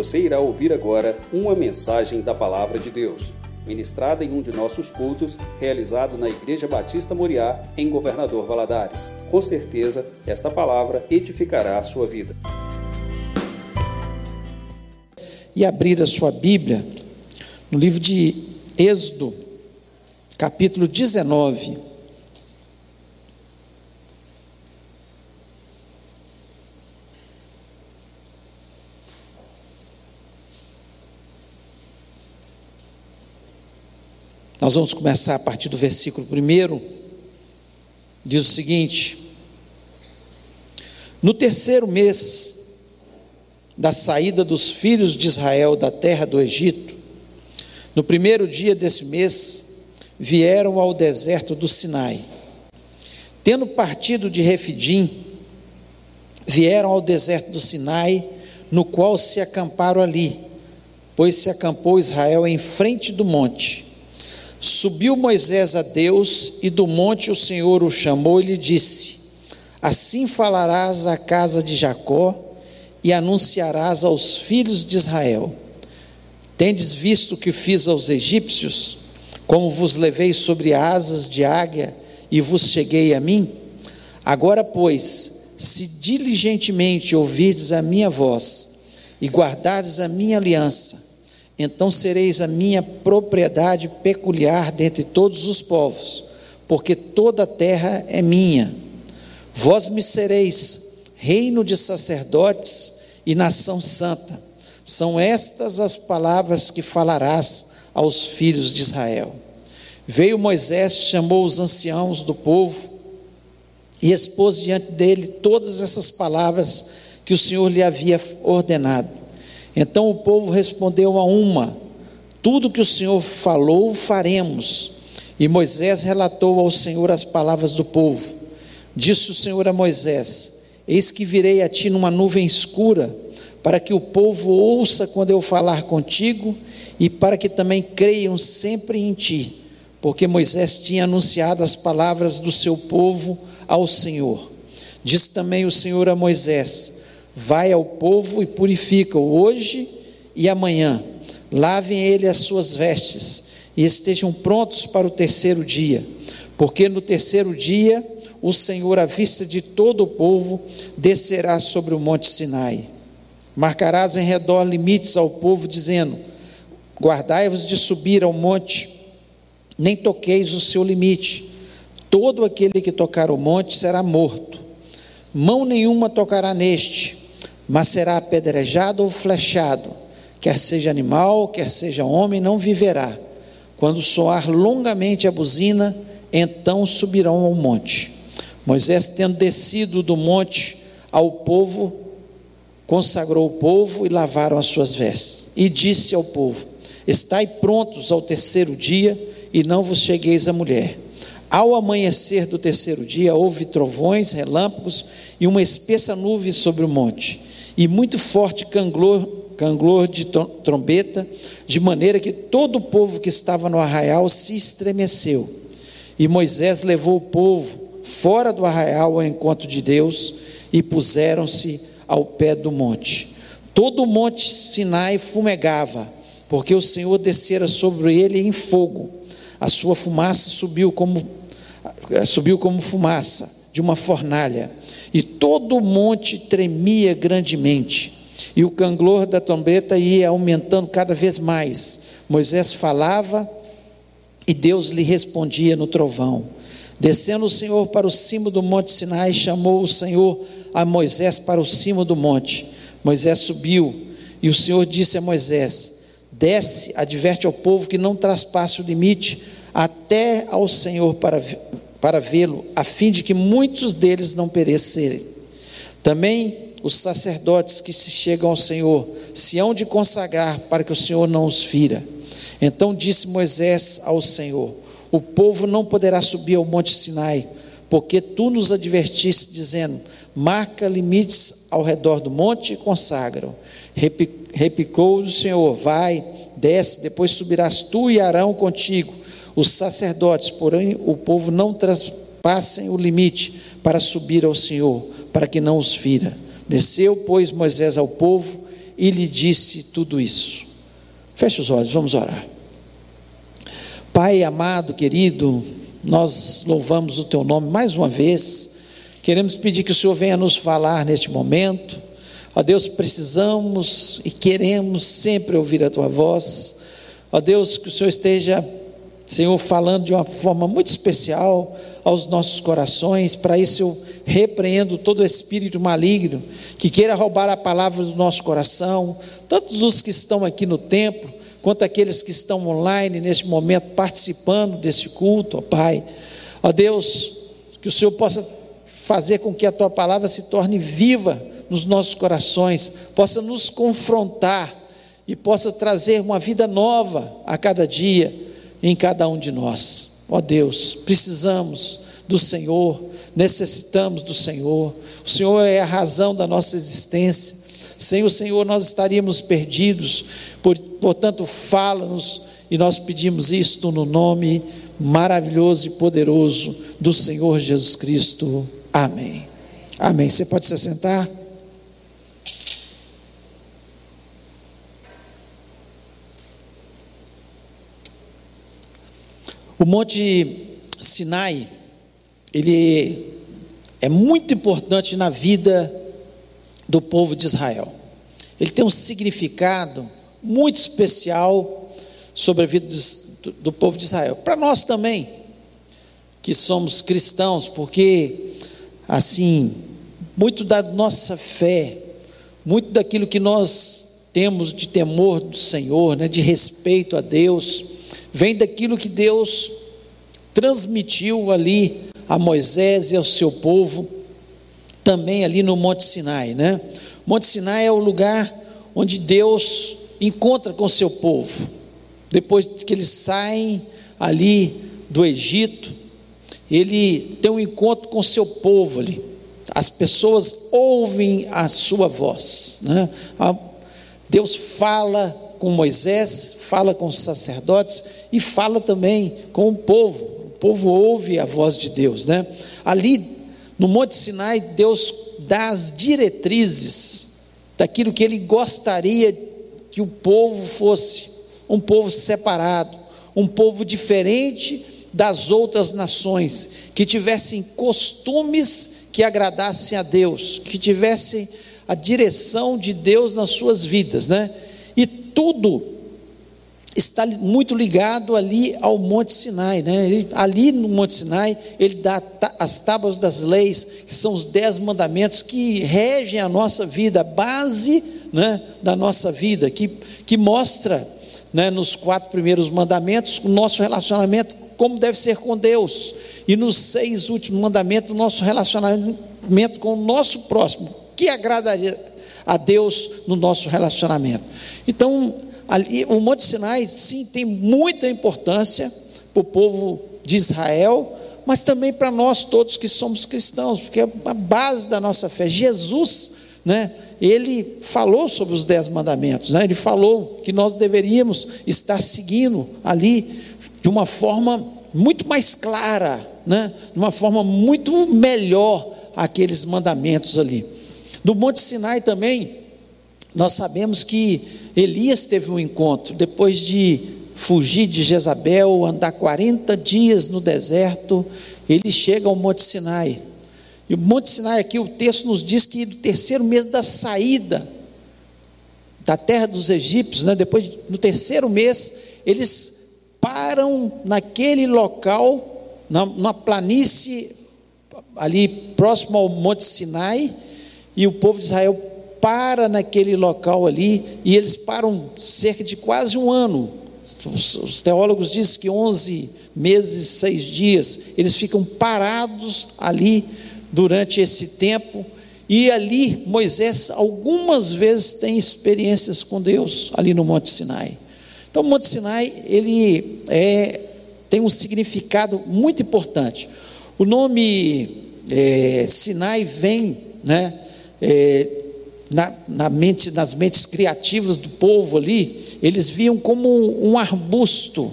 Você irá ouvir agora uma mensagem da Palavra de Deus, ministrada em um de nossos cultos, realizado na Igreja Batista Moriá, em Governador Valadares. Com certeza, esta palavra edificará a sua vida. E abrir a sua Bíblia no livro de Êxodo, capítulo 19. Nós vamos começar a partir do versículo 1. Diz o seguinte: No terceiro mês da saída dos filhos de Israel da terra do Egito, no primeiro dia desse mês, vieram ao deserto do Sinai. Tendo partido de Refidim, vieram ao deserto do Sinai, no qual se acamparam ali, pois se acampou Israel em frente do monte. Subiu Moisés a Deus, e do monte o Senhor o chamou e lhe disse: Assim falarás à casa de Jacó e anunciarás aos filhos de Israel: Tendes visto o que fiz aos egípcios, como vos levei sobre asas de águia e vos cheguei a mim? Agora, pois, se diligentemente ouvirdes a minha voz e guardardes a minha aliança, então sereis a minha propriedade peculiar dentre todos os povos, porque toda a terra é minha. Vós me sereis reino de sacerdotes e nação santa. São estas as palavras que falarás aos filhos de Israel. Veio Moisés, chamou os anciãos do povo e expôs diante dele todas essas palavras que o Senhor lhe havia ordenado. Então o povo respondeu a uma: Tudo que o Senhor falou, faremos. E Moisés relatou ao Senhor as palavras do povo. Disse o Senhor a Moisés: Eis que virei a ti numa nuvem escura, para que o povo ouça quando eu falar contigo, e para que também creiam sempre em ti, porque Moisés tinha anunciado as palavras do seu povo ao Senhor. Disse também o Senhor a Moisés: Vai ao povo e purifica-o hoje e amanhã. Lavem ele as suas vestes e estejam prontos para o terceiro dia, porque no terceiro dia o Senhor, à vista de todo o povo, descerá sobre o monte Sinai. Marcarás em redor limites ao povo, dizendo: Guardai-vos de subir ao monte, nem toqueis o seu limite. Todo aquele que tocar o monte será morto. Mão nenhuma tocará neste, mas será apedrejado ou flechado, quer seja animal, quer seja homem, não viverá. Quando soar longamente a buzina, então subirão ao monte. Moisés, tendo descido do monte ao povo, consagrou o povo e lavaram as suas vestes. E disse ao povo: Estai prontos ao terceiro dia, e não vos chegueis a mulher. Ao amanhecer do terceiro dia, houve trovões, relâmpagos e uma espessa nuvem sobre o monte e muito forte canglor, canglor de trombeta, de maneira que todo o povo que estava no arraial se estremeceu. E Moisés levou o povo fora do arraial ao encontro de Deus e puseram-se ao pé do monte. Todo o monte Sinai fumegava, porque o Senhor descera sobre ele em fogo. A sua fumaça subiu como subiu como fumaça de uma fornalha todo o monte tremia grandemente, e o canglor da trombeta ia aumentando cada vez mais. Moisés falava e Deus lhe respondia no trovão. Descendo o Senhor para o cimo do monte Sinai, chamou o Senhor a Moisés para o cimo do monte. Moisés subiu e o Senhor disse a Moisés: Desce, adverte ao povo que não traspasse o limite até ao Senhor para para vê-lo, a fim de que muitos deles não perecerem. Também os sacerdotes que se chegam ao Senhor se hão de consagrar para que o Senhor não os fira. Então disse Moisés ao Senhor: O povo não poderá subir ao monte Sinai, porque tu nos advertiste, dizendo: Marca limites ao redor do monte e consagram. Repicou o Senhor: Vai, desce, depois subirás tu e Arão contigo os sacerdotes, porém, o povo não traspassem o limite para subir ao Senhor, para que não os fira. Desceu, pois, Moisés ao povo e lhe disse tudo isso. Feche os olhos, vamos orar. Pai amado, querido, nós louvamos o teu nome mais uma vez. Queremos pedir que o Senhor venha nos falar neste momento. Ó Deus, precisamos e queremos sempre ouvir a tua voz. Ó Deus, que o Senhor esteja, Senhor, falando de uma forma muito especial aos nossos corações. Para isso eu repreendo todo espírito maligno que queira roubar a palavra do nosso coração, tantos os que estão aqui no templo, quanto aqueles que estão online neste momento participando desse culto, ó Pai. Ó Deus, que o Senhor possa fazer com que a tua palavra se torne viva nos nossos corações, possa nos confrontar e possa trazer uma vida nova a cada dia em cada um de nós. Ó Deus, precisamos do Senhor, necessitamos do Senhor. O Senhor é a razão da nossa existência. Sem o Senhor nós estaríamos perdidos. Portanto, fala-nos e nós pedimos isto no nome maravilhoso e poderoso do Senhor Jesus Cristo. Amém. Amém. Você pode se sentar? O Monte Sinai, ele é muito importante na vida do povo de Israel. Ele tem um significado muito especial sobre a vida do, do povo de Israel. Para nós também, que somos cristãos, porque, assim, muito da nossa fé, muito daquilo que nós temos de temor do Senhor, né, de respeito a Deus, vem daquilo que Deus transmitiu ali a Moisés e ao seu povo, também ali no Monte Sinai, né? Monte Sinai é o lugar onde Deus encontra com seu povo. Depois que eles saem ali do Egito, ele tem um encontro com seu povo ali. As pessoas ouvem a sua voz, né? Deus fala com Moisés, fala com os sacerdotes e fala também com o povo. O povo ouve a voz de Deus, né? Ali no Monte Sinai, Deus dá as diretrizes daquilo que ele gostaria que o povo fosse, um povo separado, um povo diferente das outras nações, que tivessem costumes que agradassem a Deus, que tivessem a direção de Deus nas suas vidas, né? Tudo está muito ligado ali ao Monte Sinai, né? Ele, ali no Monte Sinai, ele dá as tábuas das leis, que são os dez mandamentos que regem a nossa vida, a base né, da nossa vida, que, que mostra né, nos quatro primeiros mandamentos o nosso relacionamento, como deve ser com Deus, e nos seis últimos mandamentos, o nosso relacionamento com o nosso próximo, que agradaria a Deus no nosso relacionamento. Então, ali, o Monte Sinai, sim, tem muita importância para o povo de Israel, mas também para nós todos que somos cristãos, porque é a base da nossa fé. Jesus, né, ele falou sobre os dez mandamentos, né, ele falou que nós deveríamos estar seguindo ali de uma forma muito mais clara, né, de uma forma muito melhor aqueles mandamentos ali. Do Monte Sinai também, nós sabemos que Elias teve um encontro, depois de fugir de Jezabel, andar 40 dias no deserto, ele chega ao Monte Sinai. E o Monte Sinai aqui, o texto nos diz que no terceiro mês da saída da terra dos egípcios, né, depois no terceiro mês, eles param naquele local, numa planície ali próximo ao Monte Sinai, e o povo de Israel para naquele local ali, e eles param cerca de quase um ano. Os, os teólogos dizem que 11 meses e seis dias, eles ficam parados ali durante esse tempo, e ali Moisés algumas vezes tem experiências com Deus, ali no Monte Sinai. Então, o Monte Sinai, ele é, tem um significado muito importante. O nome é, Sinai vem, né, é, na, na mente, nas mentes criativas do povo ali, eles viam como um arbusto,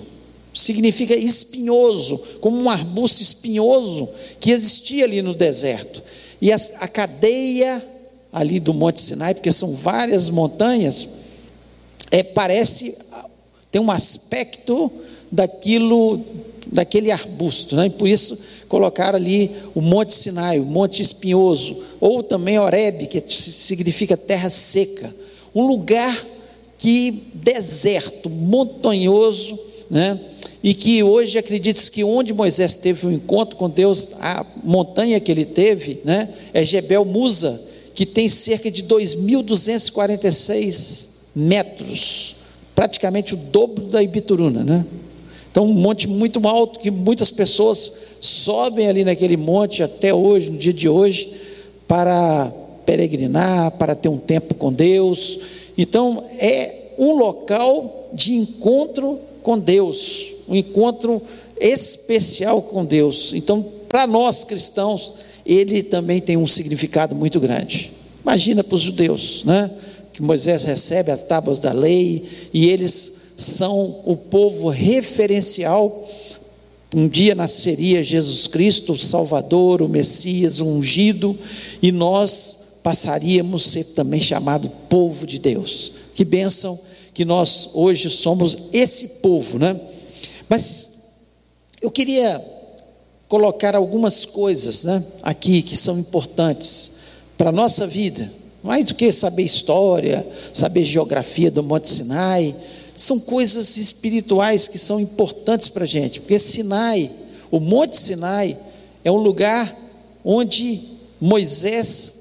significa espinhoso, como um arbusto espinhoso que existia ali no deserto. E a, a cadeia ali do Monte Sinai, porque são várias montanhas, é, parece, tem um aspecto daquilo, daquele arbusto, né? por isso colocaram ali o Monte Sinai, o Monte Espinhoso, ou também Oreb, que significa terra seca, um lugar que deserto, montanhoso, né? E que hoje acredita-se que onde Moisés teve um encontro com Deus, a montanha que ele teve, né, é Jebel Musa, que tem cerca de 2.246 metros, praticamente o dobro da Ibituruna, né? Então, um monte muito alto que muitas pessoas sobem ali naquele monte até hoje, no dia de hoje, para peregrinar, para ter um tempo com Deus. Então, é um local de encontro com Deus, um encontro especial com Deus. Então, para nós cristãos, ele também tem um significado muito grande. Imagina para os judeus, né? Que Moisés recebe as tábuas da lei e eles são o povo referencial. Um dia nasceria Jesus Cristo, o Salvador, o Messias, o ungido, e nós passaríamos a ser também chamado povo de Deus. Que bênção que nós hoje somos esse povo, né? Mas eu queria colocar algumas coisas, né, aqui que são importantes para a nossa vida, mais do que saber história, saber geografia do Monte Sinai, são coisas espirituais que são importantes para a gente, porque Sinai, o Monte Sinai, é um lugar onde Moisés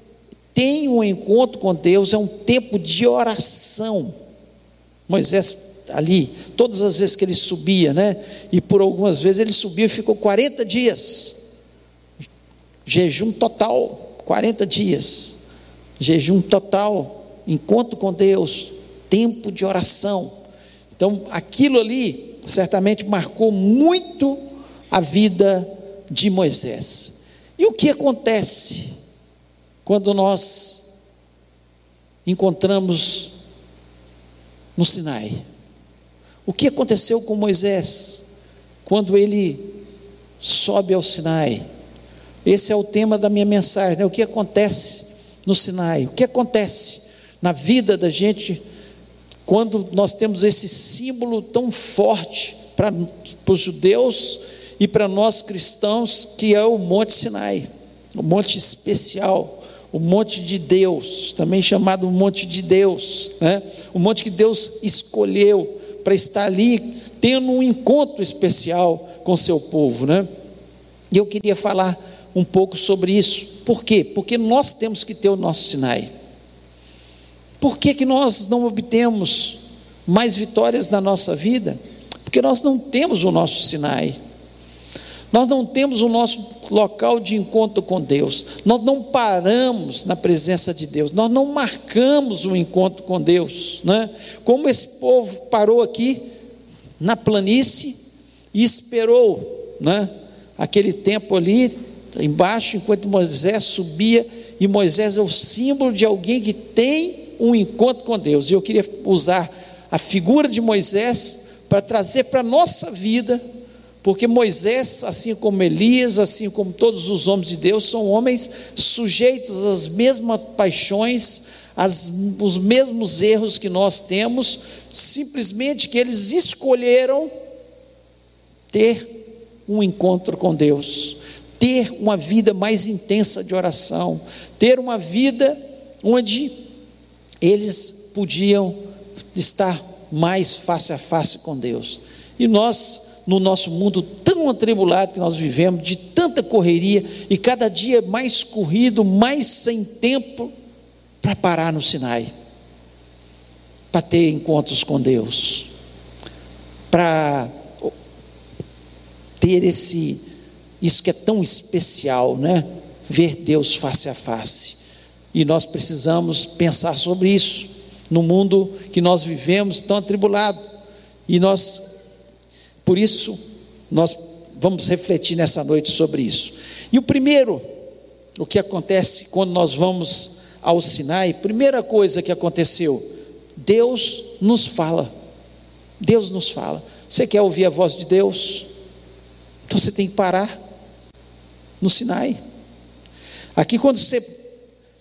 tem um encontro com Deus, é um tempo de oração. Moisés ali, todas as vezes que ele subia, né? E por algumas vezes ele subia e ficou 40 dias. Jejum total, 40 dias. Jejum total, encontro com Deus, tempo de oração. Então, aquilo ali certamente marcou muito a vida de Moisés. E o que acontece quando nós encontramos no Sinai? O que aconteceu com Moisés quando ele sobe ao Sinai? Esse é o tema da minha mensagem, né? o que acontece no Sinai? O que acontece na vida da gente quando nós temos esse símbolo tão forte para, os judeus e para nós cristãos, que é o Monte Sinai, o monte especial, o monte de Deus, também chamado Monte de Deus, né? o monte que Deus escolheu para estar ali tendo um encontro especial com seu povo, né? E eu queria falar um pouco sobre isso. Por quê? Porque nós temos que ter o nosso Sinai. Por que, que nós não obtemos mais vitórias na nossa vida? Porque nós não temos o nosso Sinai. Nós não temos o nosso local de encontro com Deus. Nós não paramos na presença de Deus. Nós não marcamos o encontro com Deus, né? Como esse povo parou aqui na planície e esperou, né? Aquele tempo ali embaixo enquanto Moisés subia e Moisés é o símbolo de alguém que tem um encontro com Deus. E eu queria usar a figura de Moisés para trazer para a nossa vida porque Moisés, assim como Elias, assim como todos os homens de Deus, são homens sujeitos às mesmas paixões, às, os mesmos erros que nós temos, simplesmente que eles escolheram ter um encontro com Deus, ter uma vida mais intensa de oração, ter uma vida onde eles podiam estar mais face a face com Deus. E nós no nosso mundo tão atribulado que nós vivemos, de tanta correria e cada dia mais corrido, mais sem tempo para parar no Sinai, para ter encontros com Deus, para ter esse isso que é tão especial, né? Ver Deus face a face. E nós precisamos pensar sobre isso no mundo que nós vivemos tão atribulado. E nós por isso, nós vamos refletir nessa noite sobre isso. E o primeiro, o que acontece quando nós vamos ao Sinai, primeira coisa que aconteceu, Deus nos fala. Deus nos fala. Você quer ouvir a voz de Deus? Então você tem que parar no Sinai. Aqui, quando você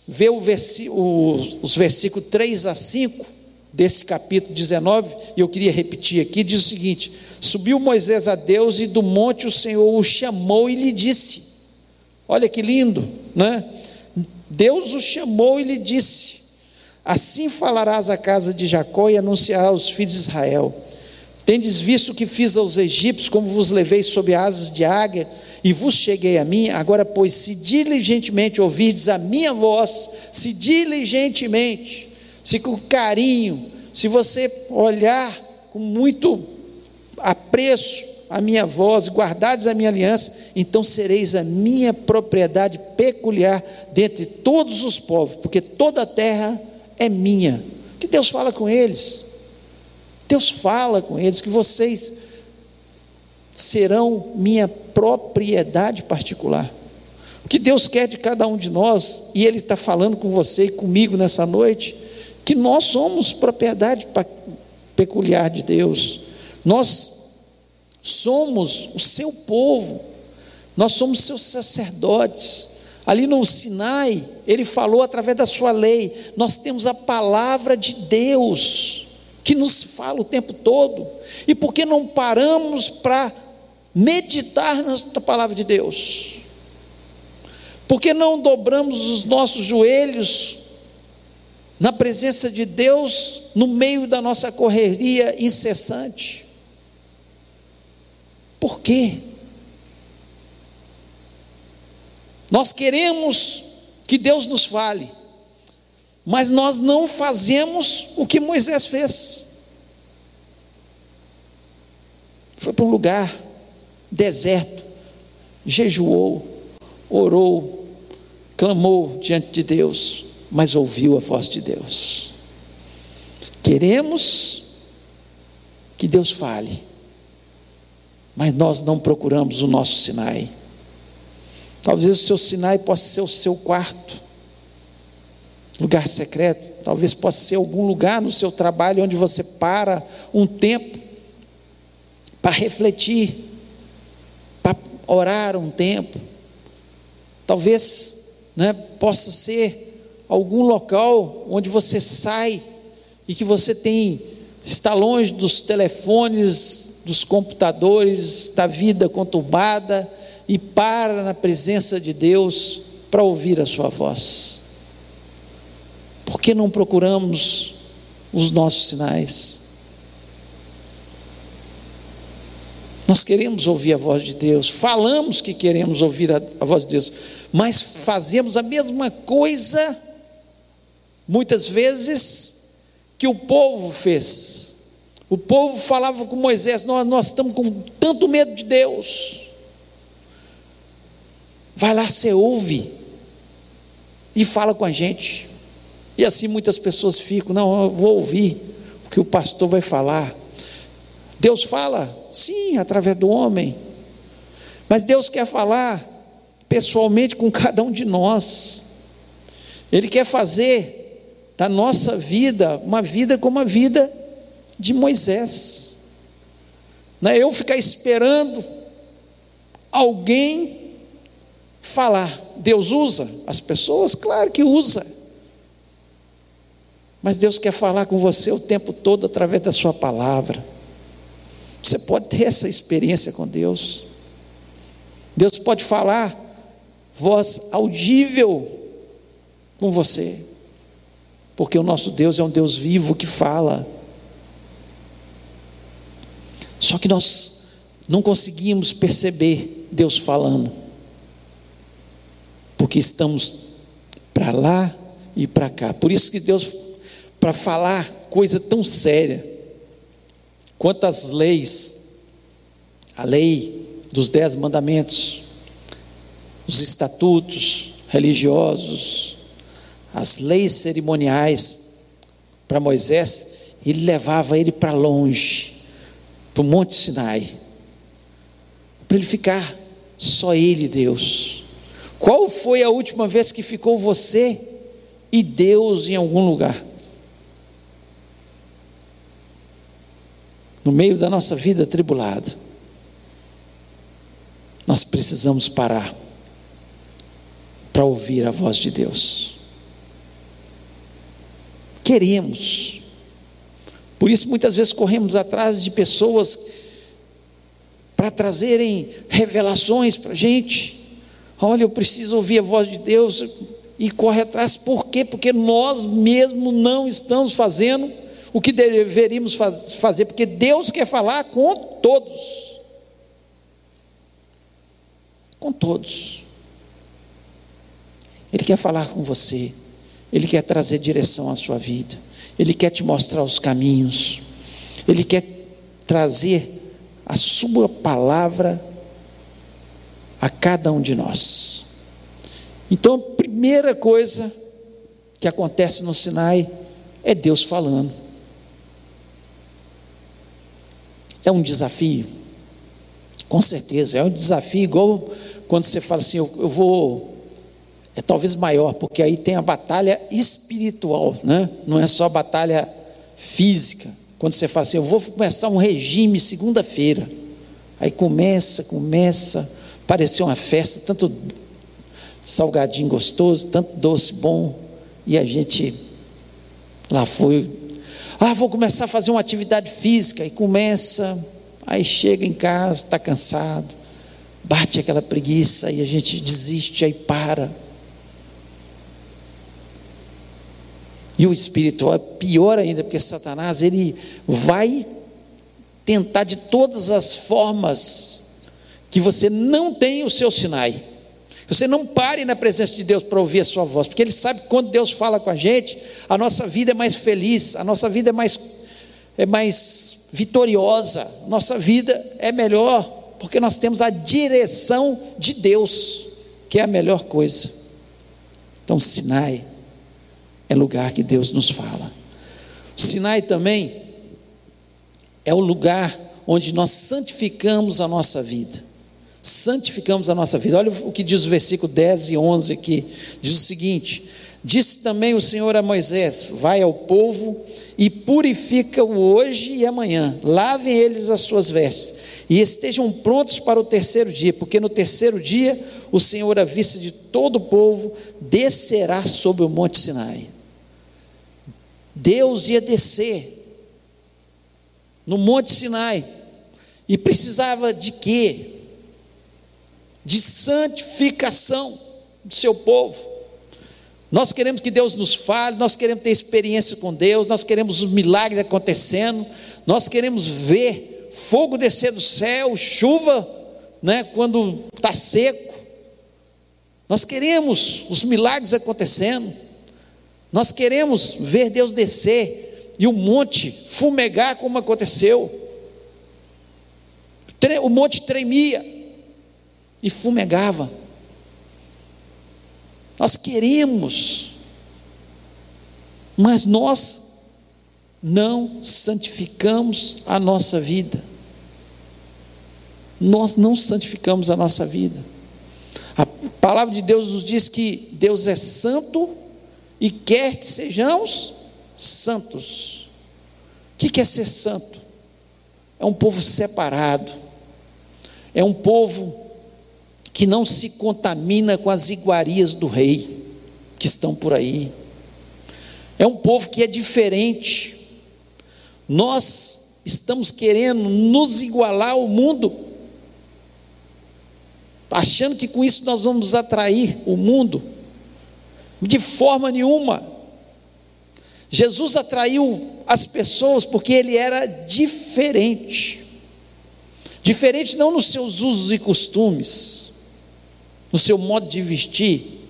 vê os versículos 3 a 5 desse capítulo 19, e eu queria repetir aqui, diz o seguinte: Subiu Moisés a Deus e do monte o Senhor o chamou e lhe disse: Olha que lindo, né? Deus o chamou e lhe disse: Assim falarás à casa de Jacó e anunciarás aos filhos de Israel: Tendes visto o que fiz aos egípcios, como vos levei sob asas de águia e vos cheguei a mim, agora, pois, se diligentemente ouvirdes a minha voz, se diligentemente, se com carinho, se você olhar com muito apreço a minha voz, guardardes a minha aliança, então sereis a minha propriedade peculiar dentre todos os povos, porque toda a terra é minha. Que Deus fala com eles. Deus fala com eles que vocês serão minha propriedade particular. O que Deus quer de cada um de nós, e Ele está falando com você e comigo nessa noite, que nós somos propriedade peculiar de Deus, nós somos o seu povo, nós somos seus sacerdotes. Ali no Sinai, ele falou através da sua lei, nós temos a palavra de Deus que nos fala o tempo todo. E por que não paramos para meditar na palavra de Deus? Por que não dobramos os nossos joelhos na presença de Deus no meio da nossa correria incessante? Por quê? Nós queremos que Deus nos fale, mas nós não fazemos o que Moisés fez. Foi para um lugar deserto, jejuou, orou, clamou diante de Deus, mas ouviu a voz de Deus. Queremos que Deus fale, mas nós não procuramos o nosso Sinai. Talvez o seu Sinai possa ser o seu quarto, lugar secreto, talvez possa ser algum lugar no seu trabalho onde você para um tempo para refletir, orar um tempo. Talvez né, possa ser algum local onde você sai e que você tem está longe dos telefones, dos computadores, da vida conturbada e para na presença de Deus para ouvir a sua voz. Por que não procuramos os nossos sinais? Nós queremos ouvir a voz de Deus, falamos que queremos ouvir a, a voz de Deus, mas fazemos a mesma coisa, muitas vezes, que o povo fez. O povo falava com Moisés: Nós, nós estamos com tanto medo de Deus. Vai lá, você ouve e fala com a gente. E assim muitas pessoas ficam: Não, eu vou ouvir o que o pastor vai falar. Deus fala, sim, através do homem, mas Deus quer falar pessoalmente com cada um de nós. Ele quer fazer da nossa vida uma vida como a vida de Moisés. Não é eu ficar esperando alguém falar. Deus usa as pessoas? Claro que usa. Mas Deus quer falar com você o tempo todo através da Sua palavra. Você pode ter essa experiência com Deus. Deus pode falar, voz audível com você, porque o nosso Deus é um Deus vivo que fala. Só que nós não conseguimos perceber Deus falando, porque estamos para lá e para cá. Por isso que Deus, para falar coisa tão séria, Quantas leis, a lei dos dez mandamentos, os estatutos religiosos, as leis cerimoniais para Moisés, ele levava ele para longe, para o Monte Sinai, para ele ficar só ele, Deus. Qual foi a última vez que ficou você e Deus em algum lugar? No meio da nossa vida tribulada, nós precisamos parar para ouvir a voz de Deus. Queremos. Por isso, muitas vezes corremos atrás de pessoas para trazerem revelações para a gente. Olha, eu preciso ouvir a voz de Deus e corre atrás. Por quê? Porque nós mesmos não estamos fazendo o que deveríamos fazer, porque Deus quer falar com todos. Com todos. Ele quer falar com você. Ele quer trazer direção à sua vida. Ele quer te mostrar os caminhos. Ele quer trazer a sua palavra a cada um de nós. Então, primeira coisa que acontece no Sinai é Deus falando. É um desafio, com certeza, é um desafio igual quando você fala assim: eu, eu vou é talvez maior, porque aí tem a batalha espiritual, né? não é só a batalha física. Quando você fala assim, eu vou começar um regime segunda-feira, aí começa, começa, parecer uma festa, tanto salgadinho gostoso, tanto doce bom, e a gente lá foi, ah, vou começar a fazer uma atividade física, e começa, aí chega em casa, está cansado, bate aquela preguiça, e a gente desiste, aí para E o espiritual é pior ainda, porque Satanás ele vai tentar de todas as formas que você não tem o seu Sinai. Você não pare na presença de Deus para ouvir a sua voz, porque ele sabe que quando Deus fala com a gente, a nossa vida é mais feliz, a nossa vida é mais é mais vitoriosa, nossa vida é melhor, porque nós temos a direção de Deus, que é a melhor coisa. Então, Sinai é lugar que Deus nos fala. Sinai também é o lugar onde nós santificamos a nossa vida. Santificamos a nossa vida. Olha o que diz o versículo 10 e 11 aqui. Diz o seguinte: Disse também o Senhor a Moisés: Vai ao povo e purifica-o hoje e amanhã. Lavem eles as suas vestes e estejam prontos para o terceiro dia, porque no terceiro dia o Senhor, à vista de todo o povo, descerá sobre o monte Sinai. Deus ia descer no Monte Sinai e precisava de quê? De santificação do seu povo. Nós queremos que Deus nos fale, nós queremos ter experiência com Deus, nós queremos os milagres acontecendo, nós queremos ver fogo descer do céu, chuva, né, quando está seco. Nós queremos os milagres acontecendo. Nós queremos ver Deus descer e o monte fumegar como aconteceu. O monte tremia e fumegava. Nós queremos, mas nós não santificamos a nossa vida. Nós não santificamos a nossa vida. A palavra de Deus nos diz que Deus é santo e quer que sejamos santos. O que é ser santo? É um povo separado, é um povo que não se contamina com as iguarias do rei que estão por aí. É um povo que é diferente. Nós estamos querendo nos igualar ao mundo, achando que com isso nós vamos atrair o mundo. De forma nenhuma. Jesus atraiu as pessoas porque ele era diferente. Diferente não nos seus usos e costumes, no seu modo de vestir,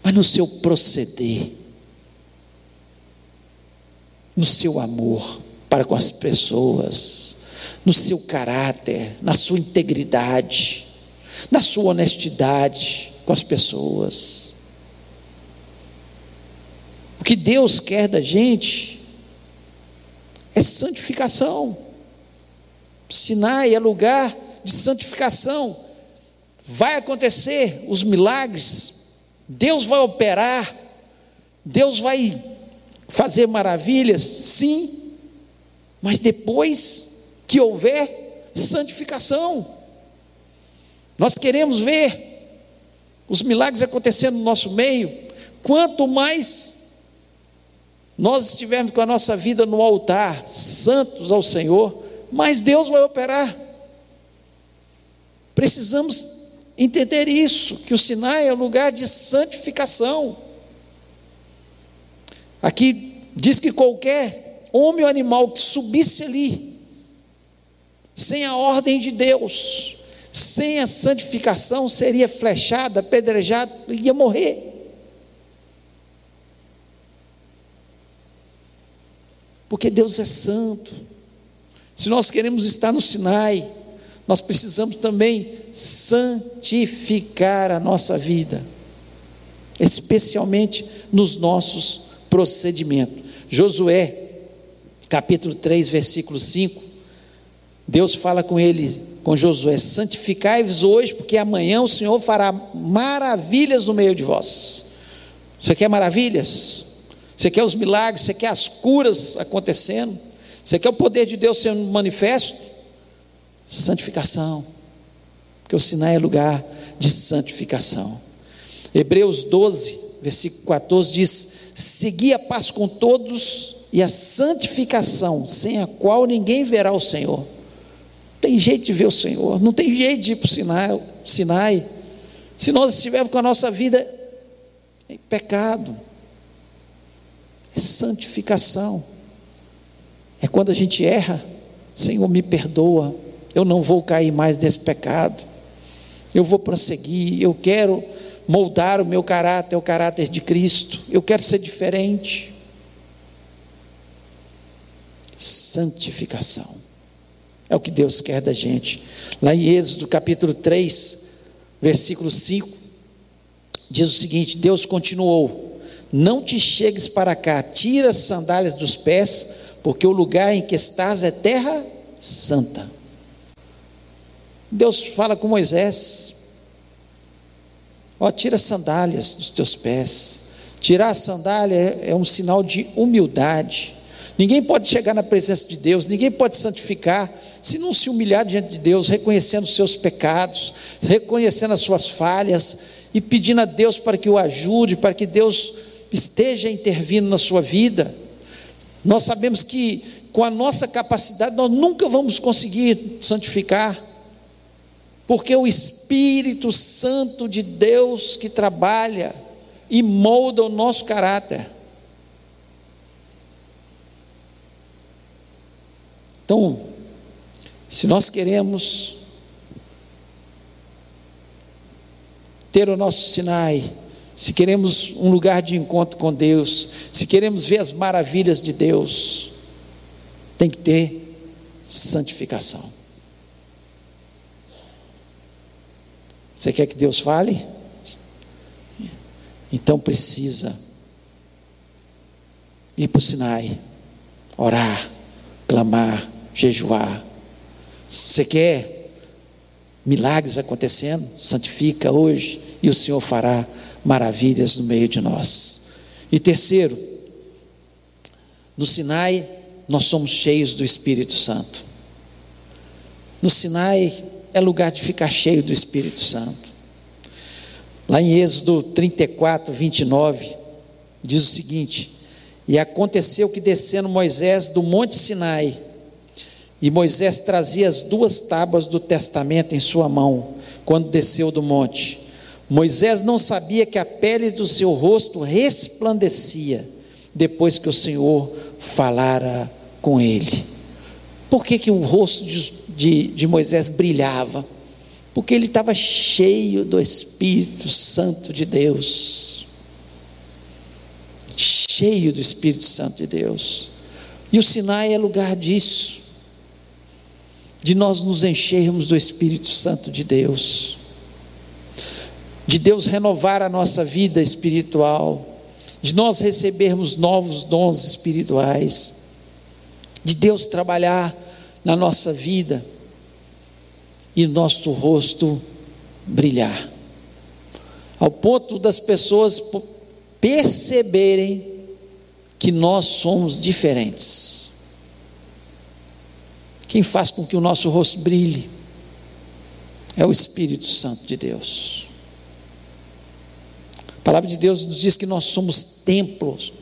mas no seu proceder, no seu amor para com as pessoas, no seu caráter, na sua integridade, na sua honestidade com as pessoas. O que Deus quer da gente é santificação. Sinai é lugar de santificação. Vai acontecer os milagres, Deus vai operar, Deus vai fazer maravilhas, sim, mas depois que houver santificação. Nós queremos ver os milagres acontecendo no nosso meio, quanto mais nós estivermos com a nossa vida no altar, santos ao Senhor, mais Deus vai operar. Precisamos entender isso, que o Sinai é um lugar de santificação. Aqui diz que qualquer homem ou animal que subisse ali, sem a ordem de Deus, sem a santificação, seria flechado, apedrejado, ia morrer. Porque Deus é santo. Se nós queremos estar no Sinai, nós precisamos também santificar a nossa vida, especialmente nos nossos procedimentos. Josué, capítulo 3, versículo 5, Deus fala com ele, com Josué: santificai-vos hoje, porque amanhã o Senhor fará maravilhas no meio de vós. Você quer maravilhas? Você quer os milagres? Você quer as curas acontecendo? Você quer o poder de Deus sendo manifesto? Santificação, porque o Sinai é lugar de santificação. Hebreus 12, versículo 14 diz: Segui a paz com todos e a santificação, sem a qual ninguém verá o Senhor tem jeito de ver o Senhor, não tem jeito de ir para o Sinai, Sinai. Se nós estivermos com a nossa vida em pecado, é santificação. É quando a gente erra, Senhor, me perdoa, eu não vou cair mais nesse pecado, eu vou prosseguir, eu quero moldar o meu caráter, o caráter de Cristo, eu quero ser diferente. Santificação. É o que Deus quer da gente. Lá em Êxodo capítulo 3, versículo 5, diz o seguinte: Deus continuou: Não te chegues para cá, tira as sandálias dos pés, porque o lugar em que estás é terra santa. Deus fala com Moisés: Ó, tira as sandálias dos teus pés. Tirar a sandália é, é um sinal de humildade. Ninguém pode chegar na presença de Deus, ninguém pode santificar se não se humilhar diante de Deus, reconhecendo os seus pecados, reconhecendo as suas falhas e pedindo a Deus para que o ajude, para que Deus esteja intervindo na sua vida. Nós sabemos que com a nossa capacidade nós nunca vamos conseguir santificar, porque o Espírito Santo de Deus que trabalha e molda o nosso caráter. Então, se nós queremos ter o nosso Sinai, se queremos um lugar de encontro com Deus, se queremos ver as maravilhas de Deus, tem que ter santificação. Você quer que Deus fale? Então precisa ir para o Sinai, orar, clamar, jejuar. Você quer milagres acontecendo? Santifica hoje e o Senhor fará maravilhas no meio de nós. E terceiro, no Sinai nós somos cheios do Espírito Santo. No Sinai é lugar de ficar cheio do Espírito Santo. Lá em Êxodo 34, 29, diz o seguinte: E aconteceu que descendo Moisés do monte Sinai, e Moisés trazia as duas tábuas do testamento em sua mão, quando desceu do monte. Moisés não sabia que a pele do seu rosto resplandecia, depois que o Senhor falara com ele. Por que, que o rosto de, de, de Moisés brilhava? Porque ele estava cheio do Espírito Santo de Deus. Cheio do Espírito Santo de Deus. E o Sinai é lugar disso de nós nos enchermos do Espírito Santo de Deus, de Deus renovar a nossa vida espiritual, de nós recebermos novos dons espirituais, de Deus trabalhar na nossa vida e nosso rosto brilhar, ao ponto das pessoas perceberem que nós somos diferentes. Quem faz com que o nosso rosto brilhe é o Espírito Santo de Deus. A palavra de Deus nos diz que nós somos templos,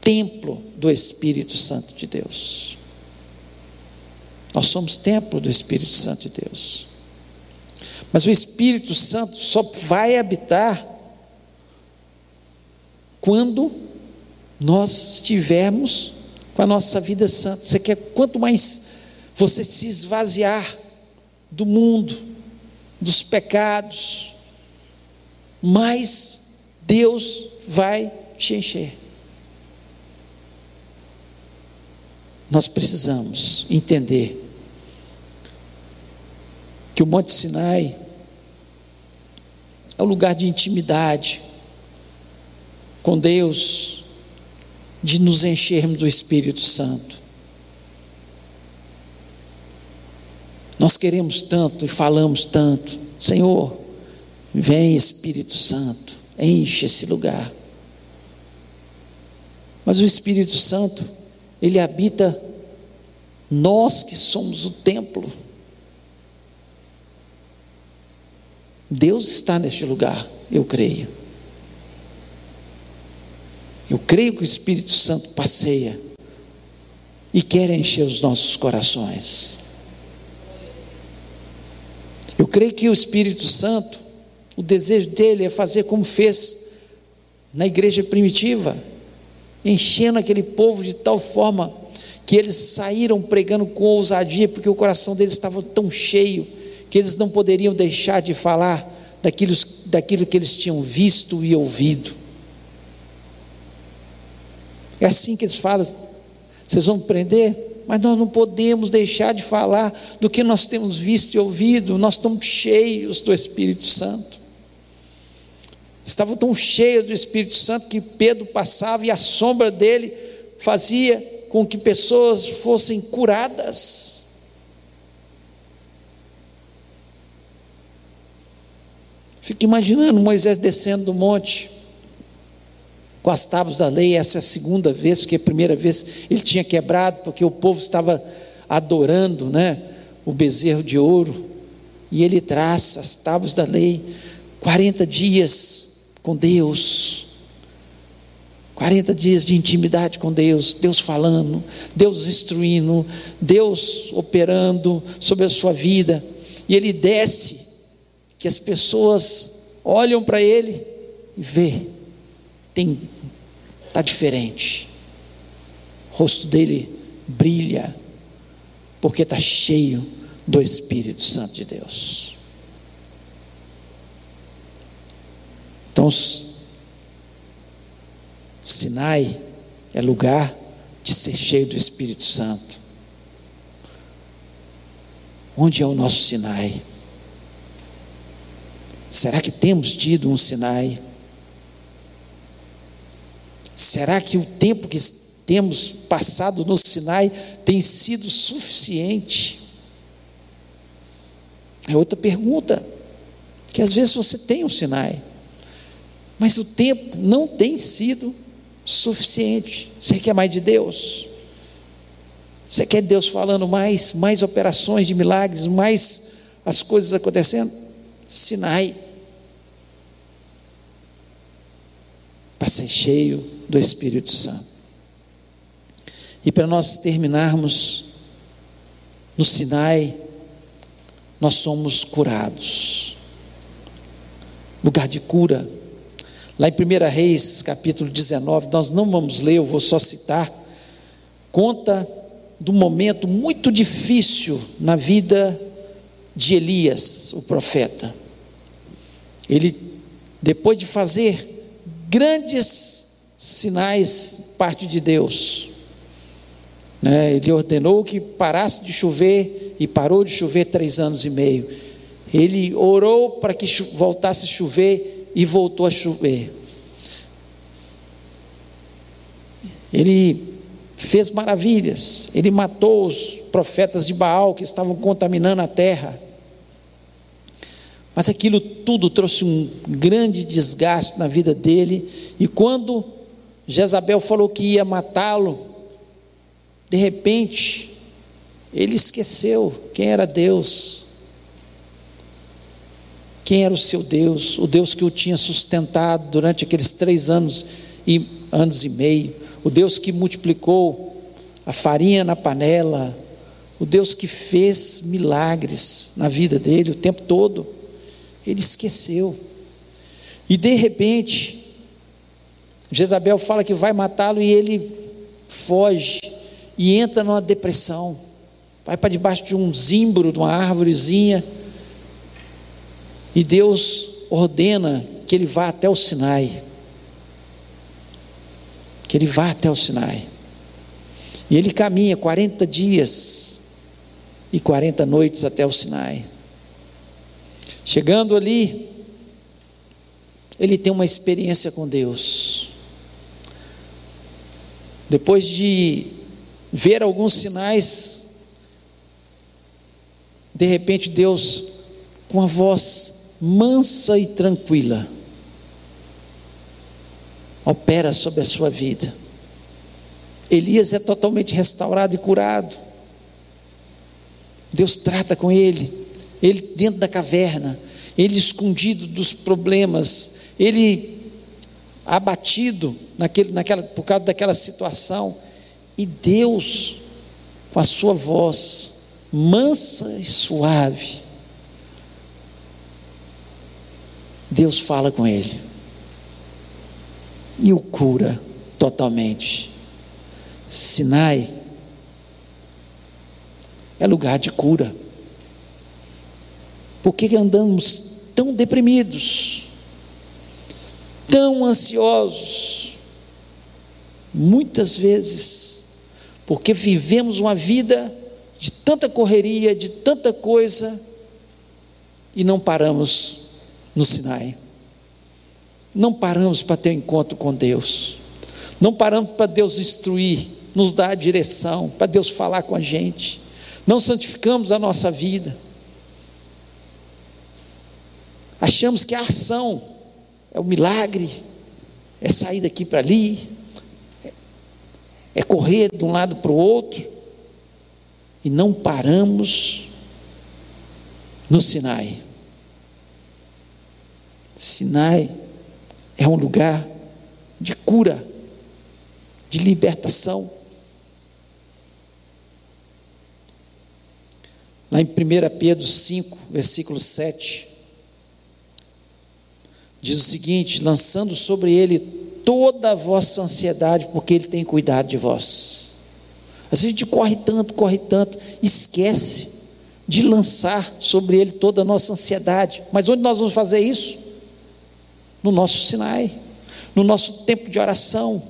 templo do Espírito Santo de Deus. Nós somos templo do Espírito Santo de Deus. Mas o Espírito Santo só vai habitar quando nós estivermos com a nossa vida santa. Você quer quanto mais você se esvaziar do mundo, dos pecados, mais Deus vai te encher. Nós precisamos entender que o Monte Sinai é um lugar de intimidade com Deus, de nos enchermos do Espírito Santo. Nós queremos tanto e falamos tanto, Senhor, vem Espírito Santo, enche esse lugar. Mas o Espírito Santo, ele habita nós que somos o templo. Deus está neste lugar, eu creio. Eu creio que o Espírito Santo passeia e quer encher os nossos corações. Eu creio que o Espírito Santo, o desejo dele é fazer como fez na igreja primitiva, enchendo aquele povo de tal forma que eles saíram pregando com ousadia, porque o coração deles estava tão cheio que eles não poderiam deixar de falar daquilo, daquilo que eles tinham visto e ouvido. É assim que eles falam. Vocês vão prender? Mas nós não podemos deixar de falar do que nós temos visto e ouvido. Nós estamos cheios do Espírito Santo. Estavam tão cheios do Espírito Santo que Pedro passava e a sombra dele fazia com que pessoas fossem curadas. Fico imaginando Moisés descendo do monte com as tábuas da lei, essa é a segunda vez, porque a primeira vez ele tinha quebrado, porque o povo estava adorando né, o bezerro de ouro, e ele traz as tábuas da lei, 40 dias com Deus, 40 dias de intimidade com Deus, Deus falando, Deus instruindo, Deus operando sobre a sua vida, e ele desce, que as pessoas olham para ele e vê, tem está diferente. O rosto dele brilha, porque está cheio do Espírito Santo de Deus. Então, Sinai é lugar de ser cheio do Espírito Santo. Onde é o nosso Sinai? Será que temos tido um Sinai? Será que o tempo que temos passado no Sinai tem sido suficiente? É outra pergunta, que às vezes você tem um Sinai, mas o tempo não tem sido suficiente. Você quer mais de Deus? Você quer Deus falando mais, mais operações de milagres, mais as coisas acontecendo? Sinai. Para ser cheio do Espírito Santo. E para nós terminarmos no Sinai, nós somos curados. Lugar de cura. Lá em 1 Reis, capítulo 19, nós não vamos ler, eu vou só citar. Conta do momento muito difícil na vida de Elias, o profeta. Ele, depois de fazer grandes sinais parte de Deus. É, ele ordenou que parasse de chover e parou de chover três anos e meio. Ele orou para que voltasse a chover e voltou a chover. Ele fez maravilhas. Ele matou os profetas de Baal que estavam contaminando a terra. Mas aquilo tudo trouxe um grande desgaste na vida dele. E quando Jezabel falou que ia matá-lo. De repente, ele esqueceu quem era Deus. Quem era o seu Deus, o Deus que o tinha sustentado durante aqueles três anos e anos e meio, o Deus que multiplicou a farinha na panela, o Deus que fez milagres na vida dele o tempo todo, ele esqueceu. E de repente, Jezabel fala que vai matá-lo e ele foge e entra numa depressão. Vai para debaixo de um zimbro, de uma árvorezinha. E Deus ordena que ele vá até o Sinai. Que ele vá até o Sinai. E ele caminha 40 dias e 40 noites até o Sinai. Chegando ali, ele tem uma experiência com Deus. Depois de ver alguns sinais, de repente Deus, com a voz mansa e tranquila, opera sobre a sua vida. Elias é totalmente restaurado e curado. Deus trata com ele, ele dentro da caverna, ele escondido dos problemas, ele abatido naquele, naquela, por causa daquela situação, e Deus, com a sua voz mansa e suave, Deus fala com ele e o cura totalmente. Sinai é lugar de cura. Por que andamos tão deprimidos, tão ansiosos? Muitas vezes, porque vivemos uma vida de tanta correria, de tanta coisa, e não paramos no Sinai. Não paramos para ter um encontro com Deus. Não paramos para Deus instruir, nos dar a direção, para Deus falar com a gente não santificamos a nossa vida. Achamos que a ação é o milagre, é sair daqui para ali, é correr de um lado para o outro, e não paramos no Sinai. Sinai é um lugar de cura, de libertação. Lá em 1 Pedro 5, versículo 7, diz o seguinte: lançando sobre ele toda a vossa ansiedade, porque ele tem cuidado de vós. Às vezes a gente corre tanto, corre tanto, esquece de lançar sobre ele toda a nossa ansiedade. Mas onde nós vamos fazer isso? No nosso Sinai, no nosso tempo de oração.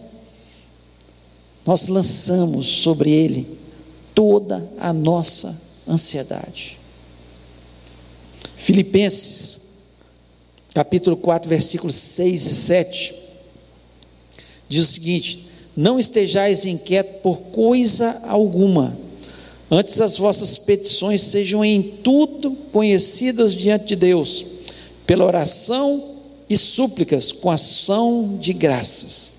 Nós lançamos sobre ele toda a nossa ansiedade. Filipenses, capítulo 4, versículos 6 e 7, diz o seguinte: Não estejais inquietos por coisa alguma, antes as vossas petições sejam em tudo conhecidas diante de Deus, pela oração e súplicas com ação de graças.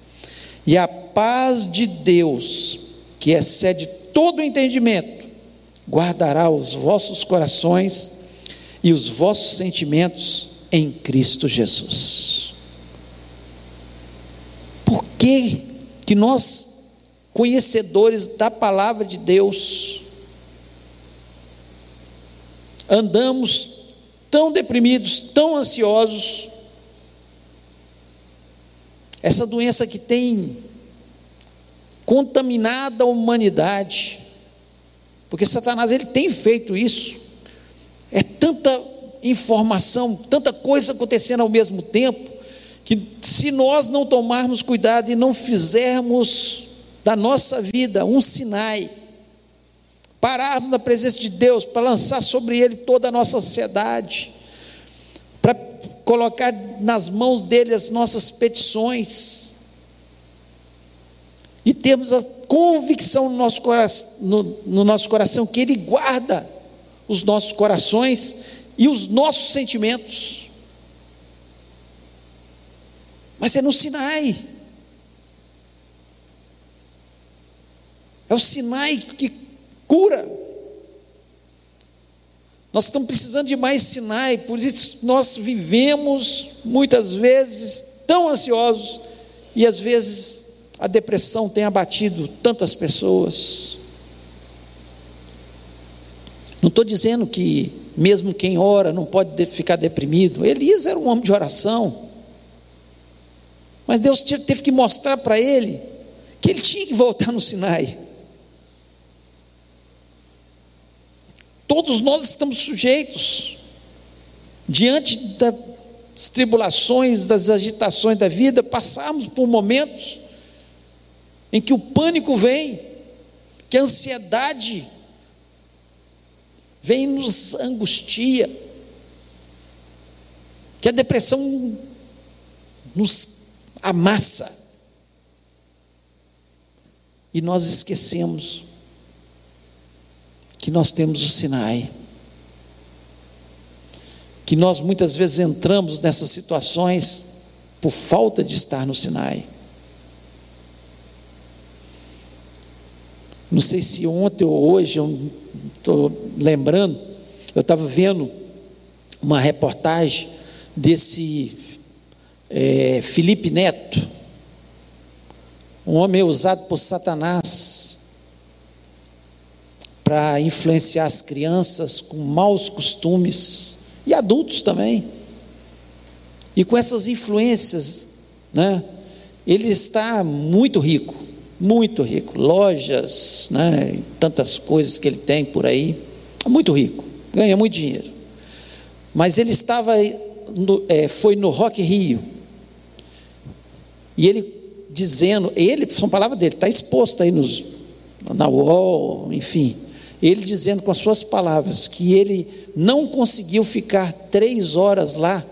E a paz de Deus, que excede todo entendimento, guardará os vossos corações e os vossos sentimentos em Cristo Jesus. Por que que nós, conhecedores da palavra de Deus, andamos tão deprimidos, tão ansiosos? Essa doença que tem contaminado a humanidade, porque Satanás ele tem feito isso. É tanta informação, tanta coisa acontecendo ao mesmo tempo, que se nós não tomarmos cuidado e não fizermos da nossa vida um sinai, pararmos na presença de Deus para lançar sobre ele toda a nossa ansiedade, colocar nas mãos dele as nossas petições, e termos a convicção no nosso, coração, no, no nosso coração que Ele guarda os nossos corações e os nossos sentimentos. Mas é no Sinai. É o Sinai que cura. Nós estamos precisando de mais Sinai, por isso nós vivemos muitas vezes tão ansiosos e às vezes a depressão tem abatido tantas pessoas. Não estou dizendo que mesmo quem ora não pode ficar deprimido. Elias era um homem de oração. Mas Deus teve que mostrar para ele que ele tinha que voltar no Sinai. Todos nós estamos sujeitos diante das tribulações, das agitações da vida, passamos por momentos em que o pânico vem, que a ansiedade vem nos angustia, que a depressão nos amassa. E nós esquecemos que nós temos o Sinai. Que nós muitas vezes entramos nessas situações por falta de estar no Sinai. Não sei se ontem ou hoje, eu estou lembrando, eu estava vendo uma reportagem desse é, Felipe Neto, um homem usado por Satanás para influenciar as crianças com maus costumes e adultos também. E com essas influências, né, ele está muito rico muito rico, lojas, né, tantas coisas que ele tem por aí, muito rico, ganha muito dinheiro. Mas ele estava, no, é, foi no Rock Rio, e ele dizendo, ele, são palavras dele, está exposto aí nos, na UOL, enfim, ele dizendo com as suas palavras que ele não conseguiu ficar três horas lá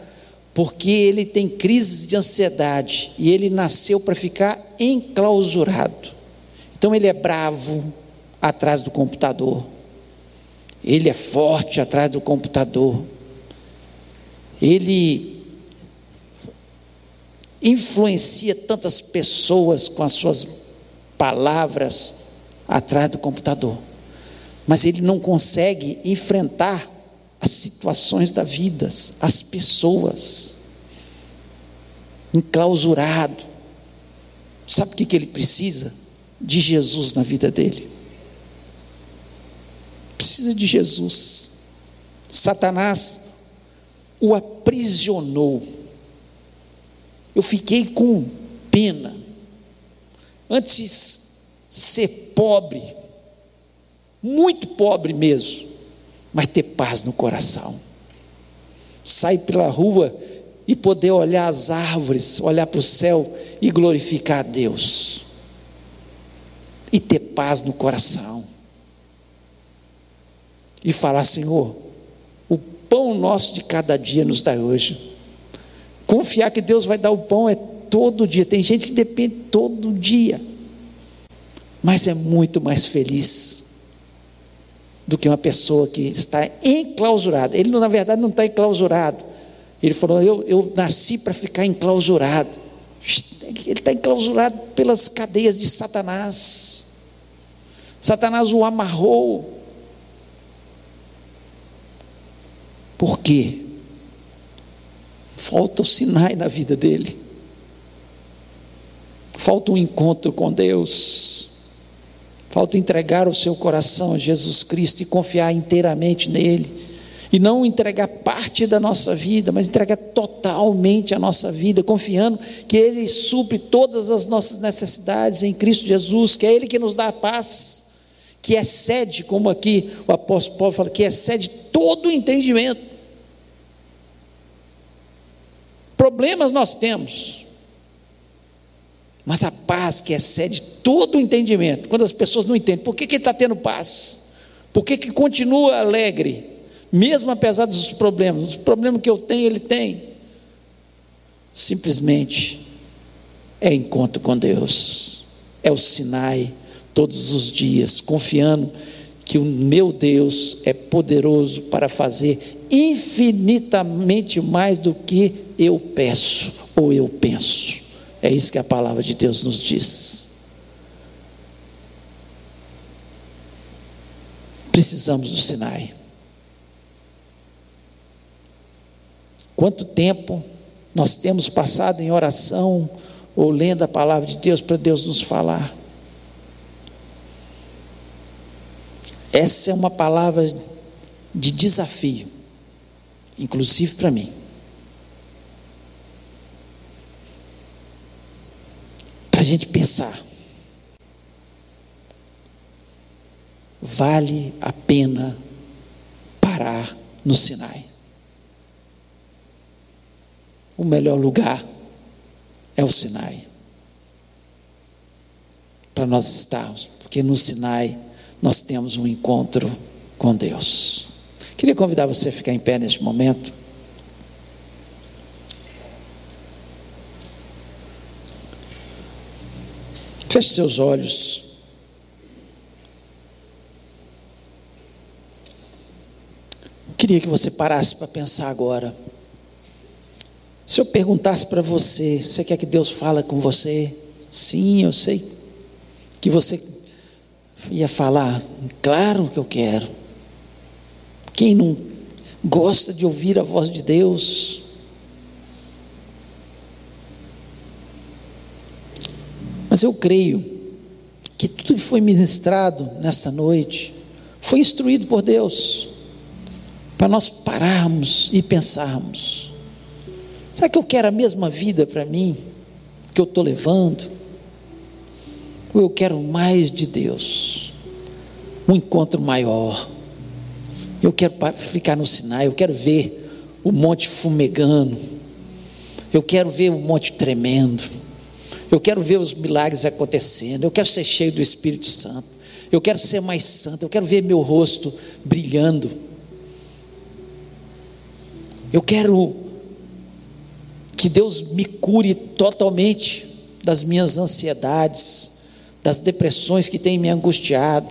porque ele tem crises de ansiedade e ele nasceu para ficar enclausurado. Então ele é bravo atrás do computador, ele é forte atrás do computador, ele influencia tantas pessoas com as suas palavras atrás do computador, mas ele não consegue enfrentar as situações da vida, as pessoas, enclausurado. Sabe o que, que ele precisa? De Jesus na vida dele. Precisa de Jesus. Satanás o aprisionou. Eu fiquei com pena. Antes ser pobre, muito pobre mesmo, mas ter paz no coração. Sair pela rua e poder olhar as árvores, olhar para o céu e glorificar a Deus. E ter paz no coração. E falar, Senhor, o pão nosso de cada dia nos dá hoje. Confiar que Deus vai dar o pão é todo dia. Tem gente que depende todo dia. Mas é muito mais feliz do que uma pessoa que está enclausurada. Ele, na verdade, não está enclausurado. Ele falou: Eu, eu nasci para ficar enclausurado. Ele está enclausurado pelas cadeias de Satanás. Satanás o amarrou. Por quê? Falta o Sinai na vida dele. Falta um encontro com Deus. Falta entregar o seu coração a Jesus Cristo e confiar inteiramente nele. E não entregar parte da nossa vida, mas entregar totalmente a nossa vida, confiando que Ele supre todas as nossas necessidades em Cristo Jesus, que é Ele que nos dá a paz, que excede, como aqui o apóstolo Paulo fala, que excede todo o entendimento. Problemas nós temos, mas a paz que excede todo o entendimento, quando as pessoas não entendem, por que, que ele está tendo paz? Por que, que continua alegre? Mesmo apesar dos problemas, os problemas que eu tenho, ele tem. Simplesmente é encontro com Deus, é o Sinai todos os dias, confiando que o meu Deus é poderoso para fazer infinitamente mais do que eu peço ou eu penso. É isso que a palavra de Deus nos diz. Precisamos do Sinai. Quanto tempo nós temos passado em oração, ou lendo a palavra de Deus para Deus nos falar. Essa é uma palavra de desafio, inclusive para mim. Para a gente pensar. Vale a pena parar no Sinai. O melhor lugar é o Sinai. Para nós estarmos, porque no Sinai nós temos um encontro com Deus. Queria convidar você a ficar em pé neste momento. Feche seus olhos. Queria que você parasse para pensar agora. Se eu perguntasse para você, você quer que Deus fale com você? Sim, eu sei que você ia falar, claro que eu quero. Quem não gosta de ouvir a voz de Deus? Mas eu creio que tudo que foi ministrado nessa noite foi instruído por Deus, para nós pararmos e pensarmos: será que eu quero a mesma vida para mim que eu estou levando? Ou eu quero mais de Deus, um encontro maior? Eu quero ficar no Sinai, eu quero ver o monte fumegando, eu quero ver o monte tremendo, eu quero ver os milagres acontecendo, eu quero ser cheio do Espírito Santo, eu quero ser mais santo, eu quero ver meu rosto brilhando, eu quero que Deus me cure totalmente das minhas ansiedades, das depressões que têm me angustiado.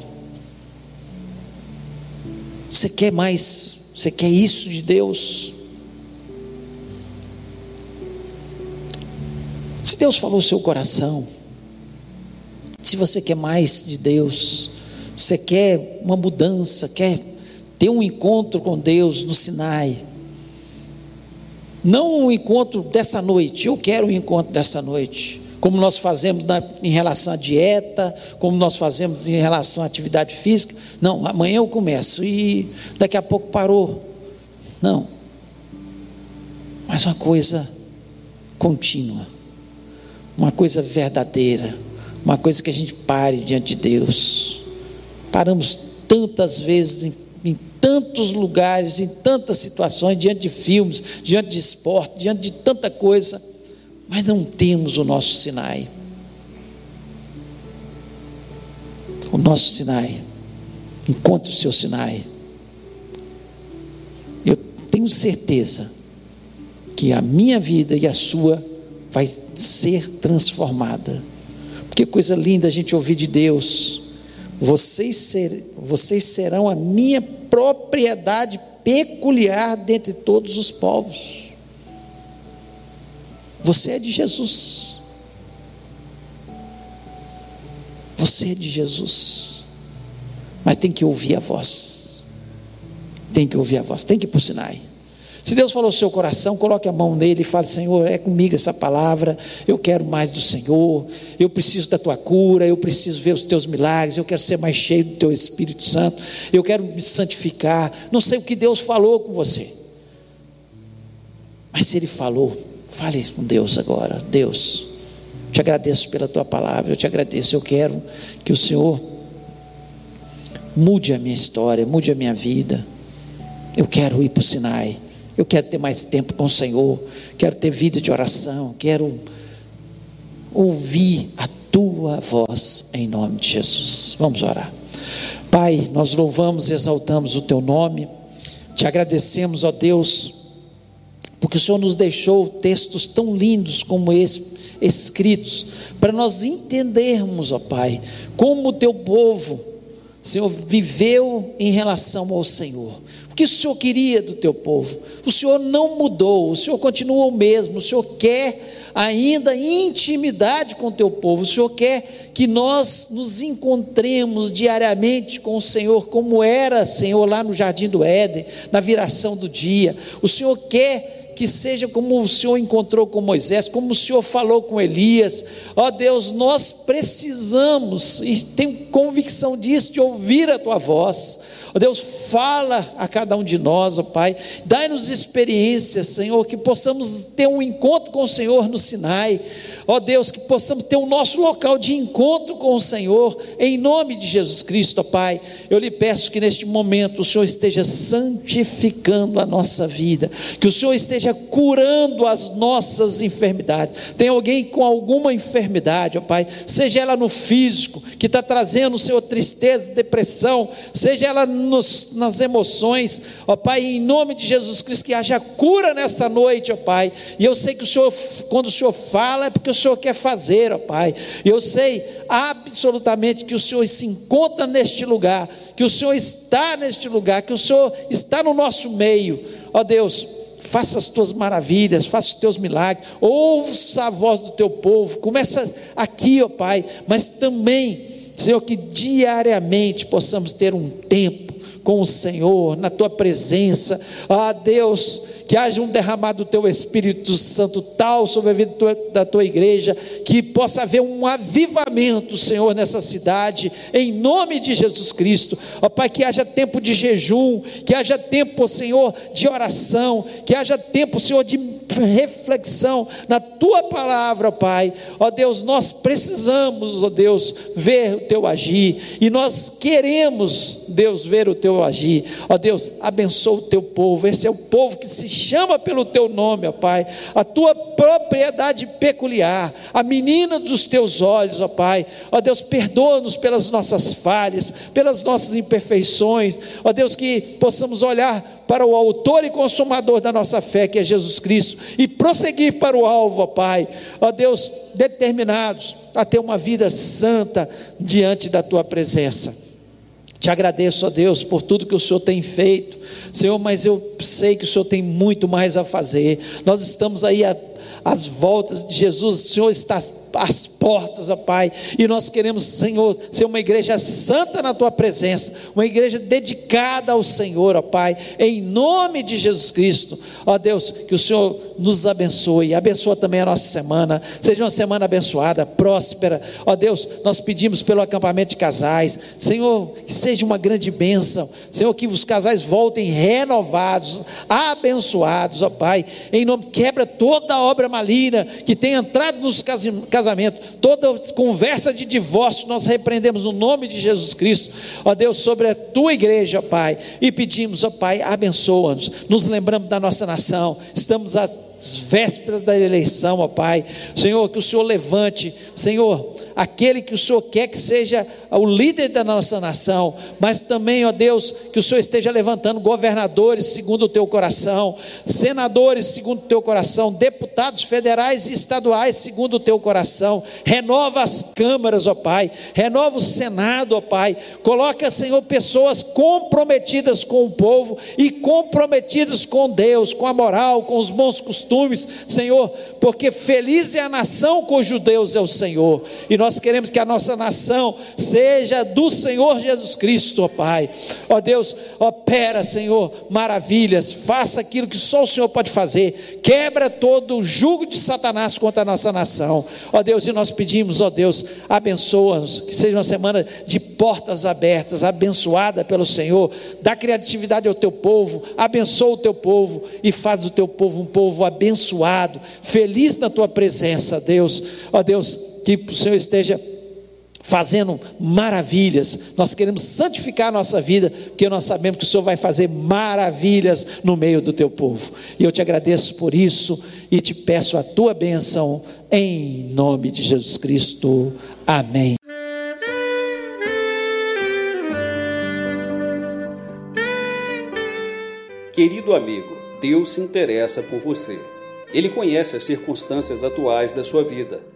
Você quer mais? Você quer isso de Deus? Se Deus falou o seu coração, se você quer mais de Deus, você quer uma mudança, quer ter um encontro com Deus no Sinai, não um encontro dessa noite, eu quero um encontro dessa noite, como nós fazemos na, em relação à dieta, como nós fazemos em relação à atividade física. Não, amanhã eu começo e daqui a pouco parou. Não. Mas uma coisa contínua, uma coisa verdadeira, uma coisa que a gente pare diante de Deus. Paramos tantas vezes em, em tantos lugares, em tantas situações, diante de filmes, diante de esporte, diante de tanta coisa mas não temos o nosso Sinai. O nosso Sinai. Encontre o seu Sinai. Eu tenho certeza que a minha vida e a sua vai ser transformada. Porque coisa linda a gente ouvir de Deus. Vocês, ser, vocês serão a minha propriedade peculiar dentre todos os povos. Você é de Jesus. Você é de Jesus. Mas tem que ouvir a voz. Tem que ouvir a voz. Tem que ir para o Sinai. Se Deus falou no seu coração, coloque a mão nele e fale: Senhor, é comigo essa palavra. Eu quero mais do Senhor. Eu preciso da tua cura. Eu preciso ver os teus milagres. Eu quero ser mais cheio do teu Espírito Santo. Eu quero me santificar. Não sei o que Deus falou com você. Mas se Ele falou, Fale com Deus agora. Deus, te agradeço pela tua palavra. Eu te agradeço. Eu quero que o Senhor mude a minha história, mude a minha vida. Eu quero ir para o Sinai. Eu quero ter mais tempo com o Senhor. Quero ter vida de oração. Quero ouvir a tua voz em nome de Jesus. Vamos orar. Pai, nós louvamos e exaltamos o teu nome. Te agradecemos, ó Deus porque o Senhor nos deixou textos tão lindos como esse escritos, para nós entendermos, ó Pai, como o teu povo, Senhor, viveu em relação ao Senhor. Que o Senhor queria do teu povo? O Senhor não mudou, o Senhor continua o mesmo, o Senhor quer ainda intimidade com o teu povo, o Senhor quer que nós nos encontremos diariamente com o Senhor, como era, Senhor, lá no jardim do Éden, na viração do dia. O Senhor quer que seja como o Senhor encontrou com Moisés, como o Senhor falou com Elias. Ó Deus, nós precisamos, e tenho convicção disso, de ouvir a tua voz. Ó Deus, fala a cada um de nós, ó Pai. Dai-nos experiências, Senhor, que possamos ter um encontro com o Senhor no Sinai. Ó Deus, que possamos ter o nosso local de encontro com o Senhor, em nome de Jesus Cristo, ó Pai. Eu lhe peço que neste momento o Senhor esteja santificando a nossa vida, que o Senhor esteja curando as nossas enfermidades. Tem alguém com alguma enfermidade, ó Pai, seja ela no físico, que está trazendo, Senhor, tristeza, depressão, seja ela nos, nas emoções, ó Pai, em nome de Jesus Cristo, que haja cura nesta noite, ó Pai. E eu sei que o Senhor, quando o Senhor fala, é porque o Senhor quer fazer, ó Pai. Eu sei absolutamente que o Senhor se encontra neste lugar, que o Senhor está neste lugar, que o Senhor está no nosso meio, ó Deus. Faça as tuas maravilhas, faça os teus milagres, ouça a voz do teu povo, começa aqui, ó Pai, mas também, Senhor, que diariamente possamos ter um tempo com o Senhor, na tua presença, ah Deus, que haja um derramado do teu Espírito Santo tal sobre a vida da tua igreja, que possa haver um avivamento, Senhor, nessa cidade, em nome de Jesus Cristo. Ó Pai, que haja tempo de jejum, que haja tempo, Senhor, de oração, que haja tempo, Senhor, de reflexão na tua palavra, Pai. Ó Deus, nós precisamos, ó Deus, ver o teu agir, e nós queremos, Deus, ver o teu agir. Ó Deus, abençoa o teu povo. Esse é o povo que se chama pelo teu nome, ó Pai. A tua propriedade peculiar, a menina dos teus olhos, ó Pai. Ó Deus, perdoa-nos pelas nossas falhas, pelas nossas imperfeições. Ó Deus, que possamos olhar para o autor e consumador da nossa fé, que é Jesus Cristo, e prosseguir para o alvo, ó Pai, ó Deus, determinados a ter uma vida santa diante da tua presença. Te agradeço, ó Deus, por tudo que o Senhor tem feito, Senhor, mas eu sei que o Senhor tem muito mais a fazer. Nós estamos aí às voltas de Jesus, o Senhor está as portas, ó Pai, e nós queremos, Senhor, ser uma igreja santa na tua presença, uma igreja dedicada ao Senhor, ó Pai, em nome de Jesus Cristo, ó Deus, que o Senhor nos abençoe, abençoa também a nossa semana, seja uma semana abençoada, próspera, ó Deus, nós pedimos pelo acampamento de casais, Senhor, que seja uma grande bênção, Senhor, que os casais voltem renovados, abençoados, ó Pai, em nome, quebra toda a obra maligna que tem entrado nos casamentos casamento, toda conversa de divórcio, nós repreendemos no nome de Jesus Cristo, ó Deus, sobre a tua igreja, Pai, e pedimos, ó Pai, abençoa-nos, nos lembramos da nossa nação, estamos às vésperas da eleição, ó Pai, Senhor, que o Senhor levante, Senhor, aquele que o Senhor quer que seja o líder da nossa nação, mas também, ó Deus, que o Senhor esteja levantando governadores segundo o teu coração, senadores segundo o teu coração, deputados federais e estaduais segundo o teu coração. Renova as câmaras, ó Pai, renova o Senado, ó Pai. Coloca, Senhor, pessoas comprometidas com o povo e comprometidas com Deus, com a moral, com os bons costumes, Senhor, porque feliz é a nação cujo Deus é o Senhor. E nós queremos que a nossa nação seja do Senhor Jesus Cristo, ó Pai. Ó Deus, opera, Senhor, maravilhas, faça aquilo que só o Senhor pode fazer. Quebra todo o jugo de Satanás contra a nossa nação. Ó Deus, e nós pedimos, ó Deus, abençoa-nos, que seja uma semana de portas abertas, abençoada pelo Senhor. Dá criatividade ao teu povo, abençoa o teu povo e faz do teu povo um povo abençoado, feliz na tua presença, Deus. Ó Deus, que o Senhor esteja fazendo maravilhas. Nós queremos santificar a nossa vida, porque nós sabemos que o Senhor vai fazer maravilhas no meio do teu povo. E eu te agradeço por isso e te peço a tua bênção em nome de Jesus Cristo. Amém. Querido amigo, Deus se interessa por você. Ele conhece as circunstâncias atuais da sua vida